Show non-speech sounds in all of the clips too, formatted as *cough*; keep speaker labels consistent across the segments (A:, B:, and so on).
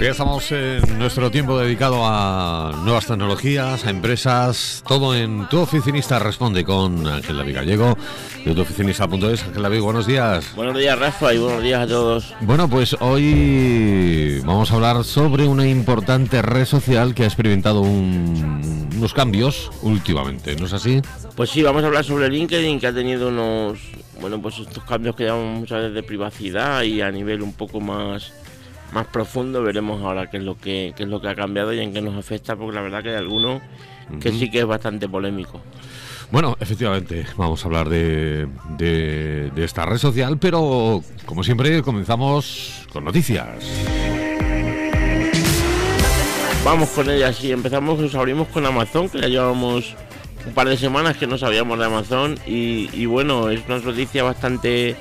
A: Ya estamos en nuestro tiempo dedicado a nuevas tecnologías, a empresas, todo en Tu Oficinista Responde con Ángel David Gallego de tuoficinista.es. Ángel David, buenos días.
B: Buenos días, Rafa, y buenos días a todos.
A: Bueno, pues hoy vamos a hablar sobre una importante red social que ha experimentado unos cambios últimamente, ¿no es así?
B: Pues sí, vamos a hablar sobre LinkedIn, que ha tenido unos, bueno, pues estos cambios que llamamos muchas veces de privacidad y a nivel un poco más más profundo veremos ahora qué es lo que es lo que ha cambiado y en qué nos afecta porque la verdad que hay alguno que sí que es bastante polémico
A: bueno, efectivamente, vamos a hablar de, de, esta red social, pero como siempre comenzamos con noticias.
B: Vamos con ellas y empezamos, nos abrimos con Amazon, que ya llevamos un par de semanas que no sabíamos de Amazon y, y bueno, es una noticia bastante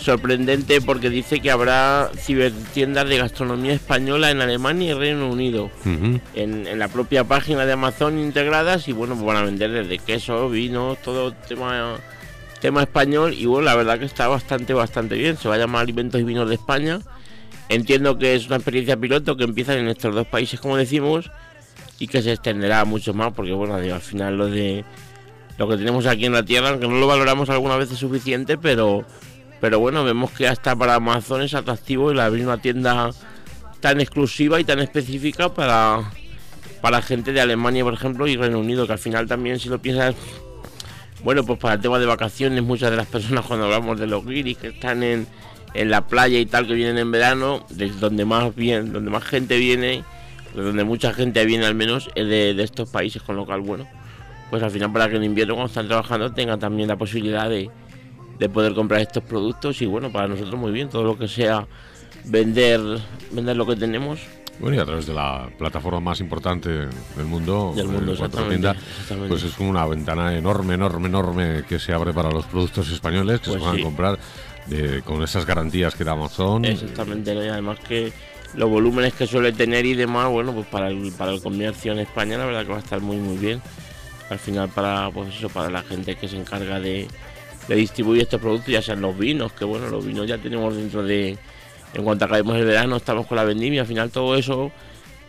B: sorprendente porque dice que habrá cibertiendas de gastronomía española en Alemania y Reino Unido. en, la propia página de Amazon integradas y bueno, pues van a vender desde queso, vino, todo tema tema español y bueno, la verdad que está bastante, bastante bien. Se va a llamar Alimentos y Vinos de España. Entiendo que es una experiencia piloto que empieza en estos dos países, como decimos, y que se extenderá mucho más, porque bueno, al final lo de lo que tenemos aquí en la tierra, aunque no lo valoramos algunas veces suficiente, pero pero bueno, vemos que hasta para Amazon es atractivo el abrir una tienda tan exclusiva y tan específica para, para gente de Alemania, por ejemplo, y Reino Unido, que al final también, si lo piensas, bueno, pues para el tema de vacaciones, muchas de las personas cuando hablamos de los guiris que están en, en la playa y tal, que vienen en verano, desde donde más bien, donde más gente viene, de donde mucha gente viene al menos, es de, de estos países, con lo cual, bueno, pues al final para que en invierno cuando están trabajando tengan también la posibilidad de de poder comprar estos productos y bueno, para nosotros muy bien, todo lo que sea vender, vender lo que tenemos.
A: Bueno, y a través de la plataforma más importante del mundo,
B: del mundo
A: tienda, pues es como una ventana enorme, enorme, enorme que se abre para los productos españoles que se van pues a comprar con esas garantías que da Amazon.
B: Exactamente, y además que los volúmenes que suele tener y demás, bueno, pues para el, para el comercio en España la verdad que va a estar muy muy bien. Al final para pues eso, para la gente que se encarga de, de distribuir estos productos, ya sean los vinos, que bueno, los vinos ya tenemos dentro de, en cuanto acabemos el verano, estamos con la vendimia, al final todo eso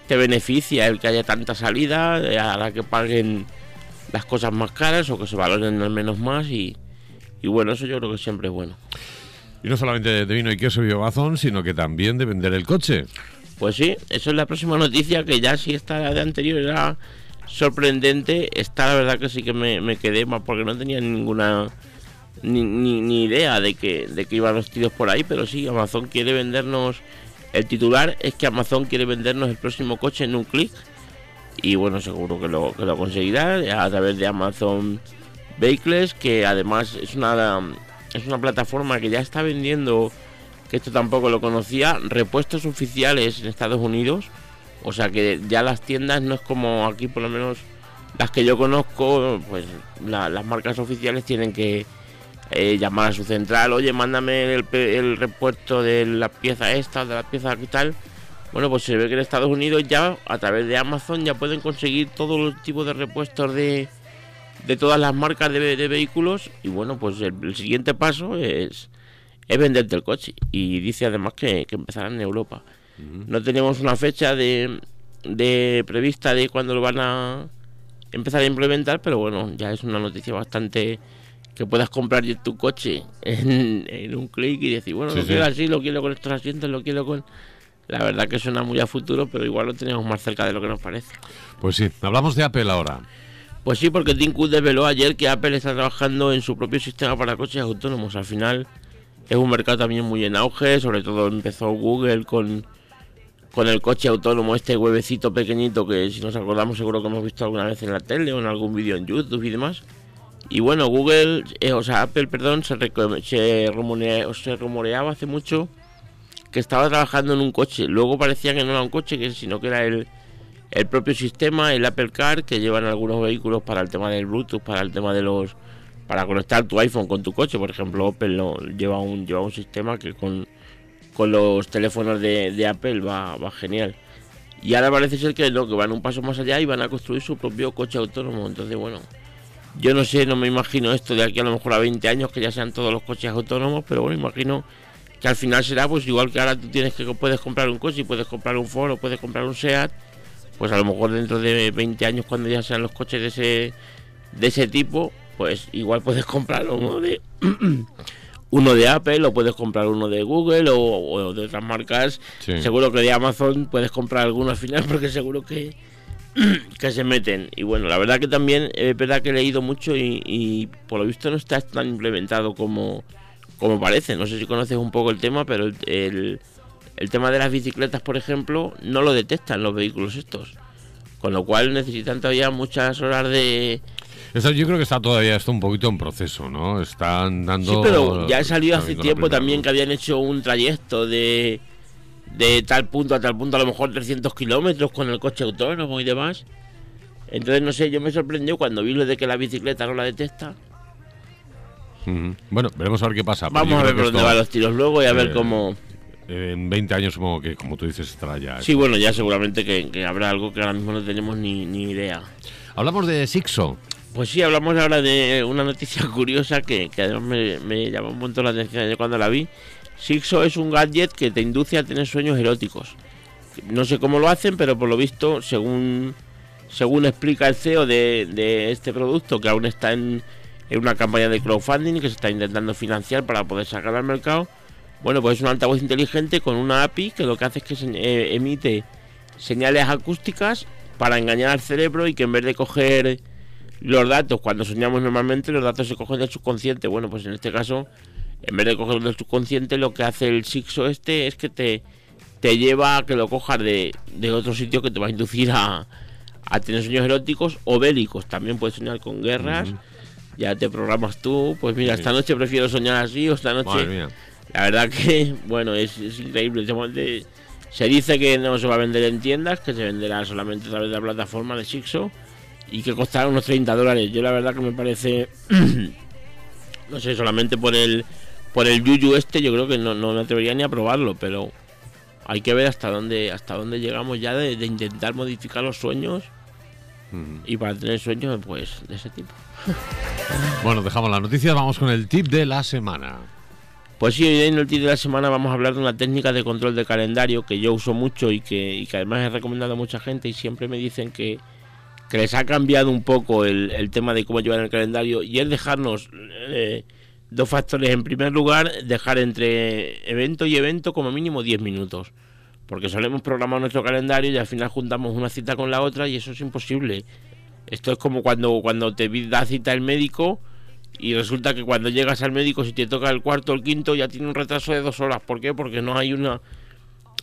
B: te beneficia, el que haya tanta salida, hará que paguen las cosas más caras o que se valoren al menos más y, bueno, eso yo creo que siempre es bueno.
A: Y no solamente de vino y queso y Amazon, sino que también de vender el coche.
B: Pues sí, eso es la próxima noticia que ya si esta de anterior era sorprendente, esta la verdad que sí que me, me quedé más porque no tenía ninguna ni, ni, idea de que, de que iban los tiros por ahí, pero sí, Amazon quiere vendernos. El titular es que Amazon quiere vendernos el próximo coche en un clic. Y bueno, seguro que lo, que lo conseguirá a través de Amazon Vehicles, que además es una, es una plataforma que ya está vendiendo, que esto tampoco lo conocía, repuestos oficiales en Estados Unidos. O sea que ya las tiendas no es como aquí, por lo menos las que yo conozco, pues las marcas oficiales tienen que eh, llamar a su central, oye, mándame el, el repuesto de la pieza esta, de la pieza que tal. Bueno, pues se ve que en Estados Unidos ya a través de Amazon ya pueden conseguir todos los tipos de repuestos de, de todas las marcas de, vehículos y bueno, pues el, siguiente paso es, es venderte el coche y dice además que, que empezará en Europa. No tenemos una fecha de, de prevista de cuándo lo van a empezar a implementar, pero bueno, ya es una noticia bastante que puedas comprar tu coche en, un clic y decir, bueno, lo quiero así, lo quiero con estos asientos, lo quiero con... La verdad que suena muy a futuro, pero igual lo tenemos más cerca de lo que nos parece.
A: Pues sí, hablamos de Apple ahora.
B: Pues sí, porque Tim Cook desveló ayer que Apple está trabajando en su propio sistema para coches autónomos. Al final es un mercado también muy en auge, sobre todo empezó Google con, con el coche autónomo, este huevecito pequeñito que si nos acordamos seguro que hemos visto alguna vez en la tele o en algún vídeo en YouTube y demás. Y bueno, Google, eh, o sea, Apple, perdón, se, se, rumoreaba hace mucho que estaba trabajando en un coche. Luego parecía que no era un coche, sino que era el, el propio sistema, el Apple Car, que llevan algunos vehículos para el tema del Bluetooth, para el tema de los para conectar tu iPhone con tu coche. Por ejemplo, Apple lleva un lleva un sistema que con, con los teléfonos de, de Apple va, va genial. Y ahora parece ser que no, que van un paso más allá y van a construir su propio coche autónomo. Entonces, bueno, yo no sé, no me imagino esto de aquí a lo mejor a 20 años que ya sean todos los coches autónomos, pero bueno, imagino que al final será pues igual que ahora tú tienes que puedes comprar un coche puedes comprar un Ford o puedes comprar un Seat, pues a lo mejor dentro de 20 años cuando ya sean los coches de ese de ese tipo, pues igual puedes comprar uno de *clears throat* uno de Apple o puedes comprar uno de Google o, de otras marcas. Seguro que de Amazon puedes comprar alguno al final *laughs* porque seguro que *clears throat* que se meten. Y bueno, la verdad que también es verdad que he leído mucho y, y por lo visto no está tan implementado como como parece. No sé si conoces un poco el tema, pero el, el, tema de las bicicletas, por ejemplo, no lo detectan los vehículos estos. Con lo cual necesitan todavía muchas horas de...
A: yo creo que está todavía esto un poquito en proceso, ¿no? Están dando...
B: Sí, pero ya salió hace tiempo también que habían hecho un trayecto de, de tal punto a tal punto, a lo mejor 300 kilómetros con el coche autónomo y demás. Entonces, no sé, yo me sorprendió cuando vi lo de que la bicicleta no la detecta.
A: Bueno, veremos a ver qué pasa.
B: Vamos a ver por dónde van los tiros luego y a ver eh, cómo.
A: En 20 años supongo que, como tú dices, estará ya.
B: Sí, bueno, ya seguramente que, habrá algo que ahora mismo no tenemos ni, idea.
A: Hablamos de Sixo.
B: Pues sí, hablamos ahora de una noticia *laughs* curiosa que, además me, me, llamó un montón la atención cuando la vi. Sixo es un gadget que te induce a tener sueños eróticos. No sé cómo lo hacen, pero por lo visto, según, según explica el CEO de, de este producto, que aún está en, es una campaña de crowdfunding que se está intentando financiar para poder sacar al mercado. Bueno, pues es un altavoz inteligente con una API que lo que hace es que eh, emite señales acústicas para engañar al cerebro y que en vez de coger los datos cuando soñamos normalmente, los datos se cogen del subconsciente. Bueno, pues en este caso, en vez de coger del subconsciente, lo que hace el Sixo este es que te, te lleva a que lo cojas de, otro sitio que te va a inducir a, a tener sueños eróticos o bélicos. También puedes soñar con guerras ya te programas tú, pues mira, esta noche prefiero soñar así o esta noche... La verdad que, *laughs* bueno, es, increíble. Se dice que no se va a vender en tiendas, que se venderá solamente a través de la plataforma de Sixo y que costará unos 30 dólares. Yo la verdad que me parece, *clears throat* no sé, solamente por el por el yuyu este, yo creo que no, no me atrevería ni a probarlo, pero hay que ver hasta dónde hasta dónde llegamos ya de, intentar modificar los sueños y para tener sueños pues de ese tipo. *laughs*
A: Bueno, dejamos las noticias, vamos con el tip de la semana.
B: Pues sí, hoy en el tip de la semana vamos a hablar de una técnica de control de calendario que yo uso mucho y que, además he recomendado a mucha gente y siempre me dicen que, les ha cambiado un poco el, tema de cómo llevar el calendario y es dejarnos eh, dos factores. En primer lugar, dejar entre evento y evento como mínimo 10 minutos. Porque solemos programar nuestro calendario y al final juntamos una cita con la otra y eso es imposible. Esto es como cuando, cuando te da cita el médico y resulta que cuando llegas al médico, si te toca el cuarto o el quinto, ya tiene un retraso de dos horas. ¿Por qué? Porque no hay una.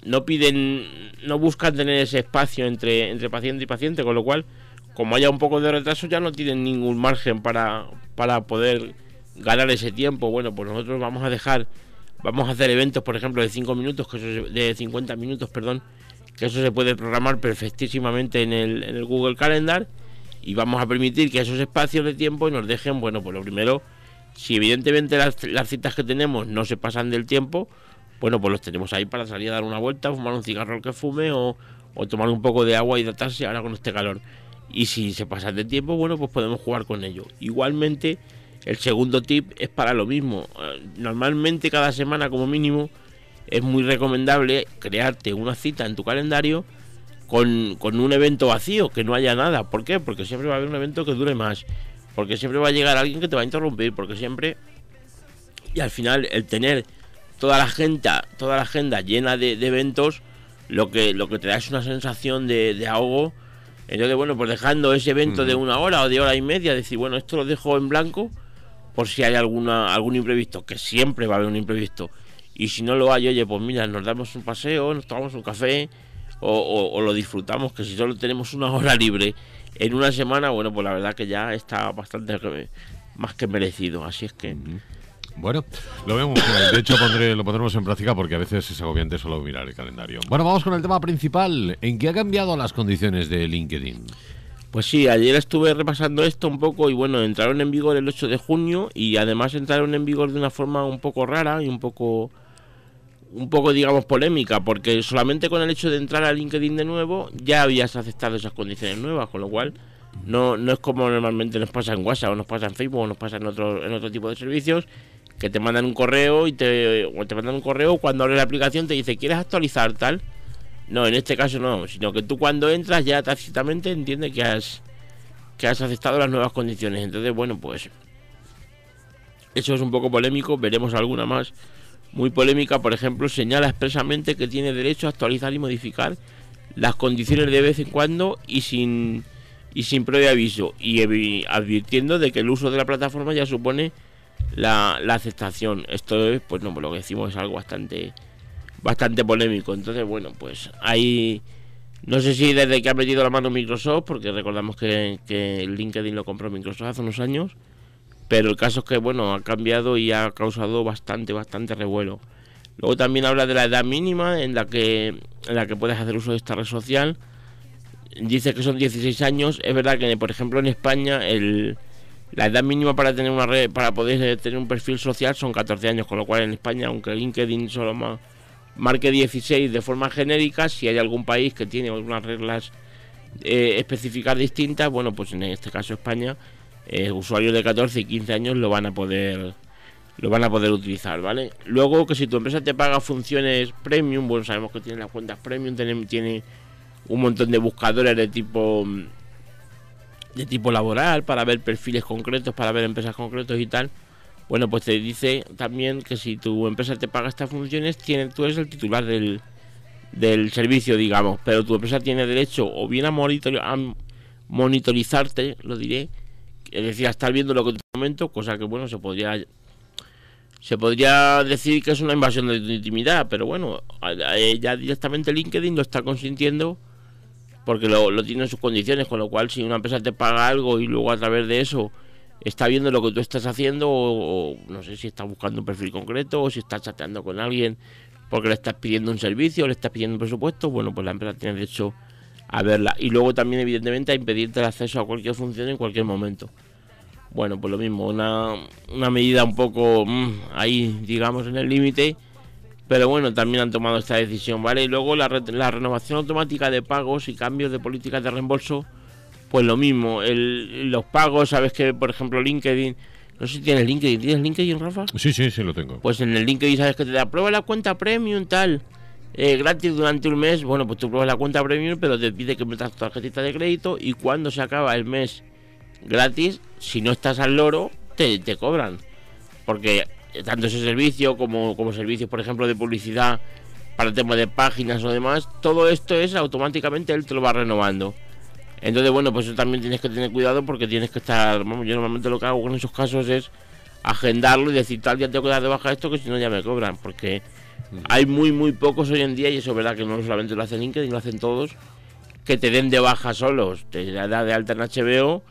B: No piden. No buscan tener ese espacio entre, entre paciente y paciente, con lo cual, como haya un poco de retraso, ya no tienen ningún margen para, para poder ganar ese tiempo. Bueno, pues nosotros vamos a dejar. Vamos a hacer eventos, por ejemplo, de 5 minutos, que eso de 50 minutos, perdón, que eso se puede programar perfectísimamente en el, en el Google Calendar y vamos a permitir que esos espacios de tiempo nos dejen, bueno, pues lo primero, si evidentemente las, citas que tenemos no se pasan del tiempo, bueno, pues los tenemos ahí para salir a dar una vuelta, fumar un cigarro que fume o, tomar un poco de agua y hidratarse ahora con este calor. Y si se pasan de tiempo, bueno, pues podemos jugar con ello. Igualmente, el segundo tip es para lo mismo. Eh, normalmente cada semana como mínimo es muy recomendable crearte una cita en tu calendario con, con, un evento vacío, que no haya nada. ¿Por qué? Porque siempre va a haber un evento que dure más. Porque siempre va a llegar alguien que te va a interrumpir. Porque siempre. Y al final, el tener toda la agenda, toda la agenda llena de, eventos, lo que, lo que te da es una sensación de, de ahogo. Entonces, bueno, pues dejando ese evento de una hora o de hora y media, decir, bueno, esto lo dejo en blanco por si hay alguna, algún imprevisto, que siempre va a haber un imprevisto. Y si no lo hay, oye, pues mira, nos damos un paseo, nos tomamos un café, o, lo disfrutamos, que si solo tenemos una hora libre en una semana, bueno, pues la verdad que ya está bastante más que merecido. Así es que...
A: Bueno, lo vemos. De hecho, lo pondremos en práctica porque a veces es agobiante solo mirar el calendario. Bueno, vamos con el tema principal. ¿En qué ha cambiado las condiciones de LinkedIn?
B: Pues sí, ayer estuve repasando esto un poco y bueno, entraron en vigor el 8 de junio y además entraron en vigor de una forma un poco rara y un poco un poco, digamos, polémica, porque solamente con el hecho de entrar a LinkedIn de nuevo ya habías aceptado esas condiciones nuevas, con lo cual no, no es como normalmente nos pasa en WhatsApp o nos pasa en Facebook o nos pasa en otro, en otro tipo de servicios, que te mandan un correo y te, o te mandan un correo cuando abres la aplicación te dice, ¿quieres actualizar tal? No, en este caso no, sino que tú cuando entras ya tácitamente entiende que has que has aceptado las nuevas condiciones. Entonces, bueno, pues eso es un poco polémico, veremos alguna más muy polémica, por ejemplo, señala expresamente que tiene derecho a actualizar y modificar las condiciones de vez en cuando y sin y sin previo aviso y advirtiendo de que el uso de la plataforma ya supone la, aceptación. Esto es, pues no, lo que decimos es algo bastante bastante polémico. Entonces, bueno, pues ahí no sé si desde que ha metido la mano Microsoft, porque recordamos que, que LinkedIn lo compró Microsoft hace unos años, pero el caso es que, bueno, ha cambiado y ha causado bastante, bastante revuelo. Luego también habla de la edad mínima en la que, en la que puedes hacer uso de esta red social. Dice que son 16 años. Es verdad que, por ejemplo, en España el, la edad mínima para tener una red, para poder tener un perfil social son 14 años, con lo cual en España, aunque LinkedIn solo más marque 16 de forma genérica, si hay algún país que tiene algunas reglas eh, específicas distintas, bueno, pues en este caso España, eh, usuarios de 14 y 15 años lo van a poder lo van a poder utilizar, ¿vale? Luego que si tu empresa te paga funciones premium, bueno, sabemos que tiene las cuentas premium, tiene, tiene un montón de buscadores de tipo de tipo laboral para ver perfiles concretos, para ver empresas concretos y tal. Bueno, pues te dice también que si tu empresa te paga estas funciones, tiene, tú eres el titular del, del servicio, digamos, pero tu empresa tiene derecho o bien a, a monitorizarte, lo diré, es decir, a estar viendo lo que en tu momento, cosa que bueno, se podría se podría decir que es una invasión de tu intimidad, pero bueno, ya directamente LinkedIn lo está consintiendo porque lo tiene en sus condiciones, con lo cual si una empresa te paga algo y luego a través de eso está viendo lo que tú estás haciendo o, no sé si está buscando un perfil concreto o si está chateando con alguien porque le estás pidiendo un servicio o le estás pidiendo un presupuesto, bueno, pues la empresa tiene derecho a verla. Y luego también, evidentemente, a impedirte el acceso a cualquier función en cualquier momento. Bueno, pues lo mismo, una, una medida un poco mm, ahí, digamos, en el límite. Pero bueno, también han tomado esta decisión, ¿vale? Y luego la, la renovación automática de pagos y cambios de políticas de reembolso pues lo mismo, el, los pagos, sabes que por ejemplo LinkedIn, no sé si tienes LinkedIn, ¿tienes LinkedIn, Rafa?
A: Sí, sí, sí lo tengo.
B: Pues en el LinkedIn sabes que te da prueba la cuenta premium tal, eh, gratis durante un mes, bueno, pues tú pruebas la cuenta premium, pero te pide que metas tu tarjetita de crédito y cuando se acaba el mes gratis, si no estás al loro, te, te cobran. Porque tanto ese servicio como, como servicios, por ejemplo, de publicidad para el tema de páginas o demás, todo esto es automáticamente él te lo va renovando. Entonces, bueno, pues eso también tienes que tener cuidado porque tienes que estar, vamos, yo normalmente lo que hago en esos casos es agendarlo y decir tal día tengo que dar de baja esto que si no ya me cobran, porque hay muy muy pocos hoy en día y eso es verdad que no solamente lo hacen LinkedIn, lo hacen todos, que te den de baja solos, te da de alta en HBO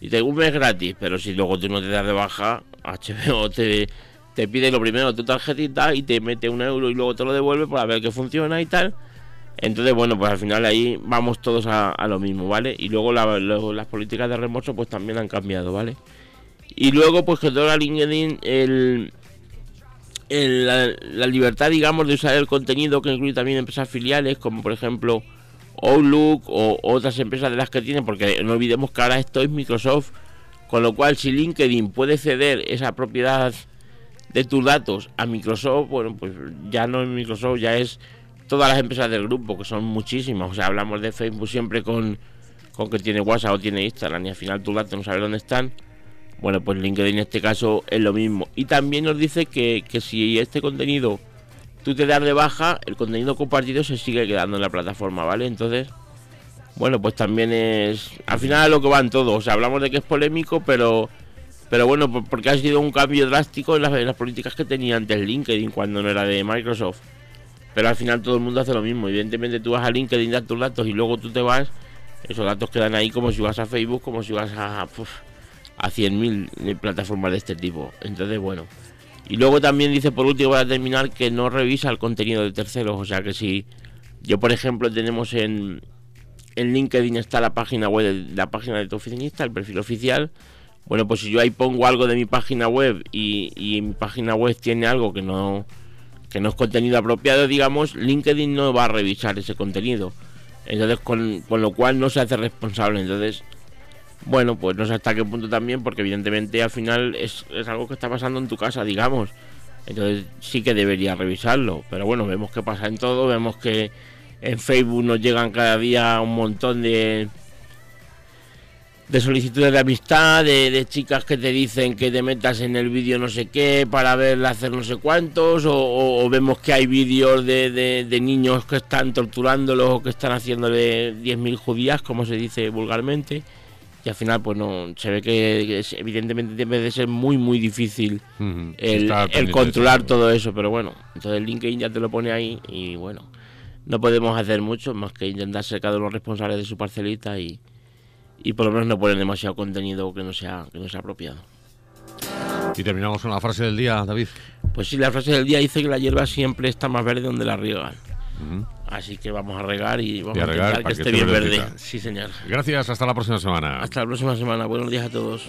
B: y te un mes gratis, pero si luego tú no te das de baja, HBO *laughs* te, te pide lo primero tu tarjetita y te mete un euro y luego te lo devuelve para ver que funciona y tal. Entonces, bueno, pues al final ahí vamos todos a, lo mismo, ¿vale? Y luego, las políticas de reembolso pues también han cambiado, ¿vale? Y luego pues que toda LinkedIn el, la, libertad, digamos, de usar el contenido que incluye también empresas filiales, como por ejemplo Outlook o otras empresas de las que tienen, porque no olvidemos que ahora esto es Microsoft, con lo cual si LinkedIn puede ceder esa propiedad de tus datos a Microsoft, bueno, pues ya no es Microsoft, ya es todas las empresas del grupo, que son muchísimas. O sea, hablamos de Facebook siempre con, con que tiene WhatsApp o tiene Instagram y al final tus datos no sabes dónde están. Bueno, pues LinkedIn en este caso es lo mismo. Y también nos dice que, que si este contenido tú te das de baja, el contenido compartido se sigue quedando en la plataforma, ¿vale? Entonces, bueno, pues también es... Al final es lo que van todos. O sea, hablamos de que es polémico, pero... Pero bueno, porque ha sido un cambio drástico en las, en las políticas que tenía antes LinkedIn cuando no era de Microsoft. Pero al final todo el mundo hace lo mismo. Evidentemente tú vas a LinkedIn, das tus datos y luego tú te vas. Esos datos quedan ahí como si vas a Facebook, como si vas a, a 100.000 plataformas de este tipo. Entonces, bueno. Y luego también dice por último para terminar que no revisa el contenido de terceros. O sea que si yo, por ejemplo, tenemos en, en LinkedIn está la página web, la página de tu oficinista, el perfil oficial. Bueno, pues si yo ahí pongo algo de mi página web y, y mi página web tiene algo que no que no es contenido apropiado, digamos, LinkedIn no va a revisar ese contenido. Entonces, con, lo cual no se hace responsable. Entonces, Bueno, pues no sé hasta qué punto también, porque evidentemente al final es, es algo que está pasando en tu casa, digamos. Entonces sí que debería revisarlo. Pero bueno, vemos que pasa en todo, vemos que en Facebook nos llegan cada día un montón de de solicitudes de amistad, de, chicas que te dicen que te metas en el vídeo no sé qué para verla hacer no sé cuántos, o, vemos que hay vídeos de, de, niños que están torturándolos o que están haciéndole 10.000 judías, como se dice vulgarmente, y al final pues no, se ve que, evidentemente debe de ser muy muy difícil el, el controlar todo eso, pero bueno, entonces el LinkedIn ya te lo pone ahí y bueno, no podemos hacer mucho más que intentar ser cada uno responsables de su parcelita y y por lo menos no ponen demasiado contenido que no sea, que no sea apropiado.
A: Y terminamos con la frase del día, David.
B: Pues sí, la frase del día dice que la hierba siempre está más verde donde la riegan. Así que vamos a regar y vamos a, regar que, esté bien verde. Sí, señor.
A: Gracias, hasta la próxima semana.
B: Hasta la próxima semana. Buenos días a todos.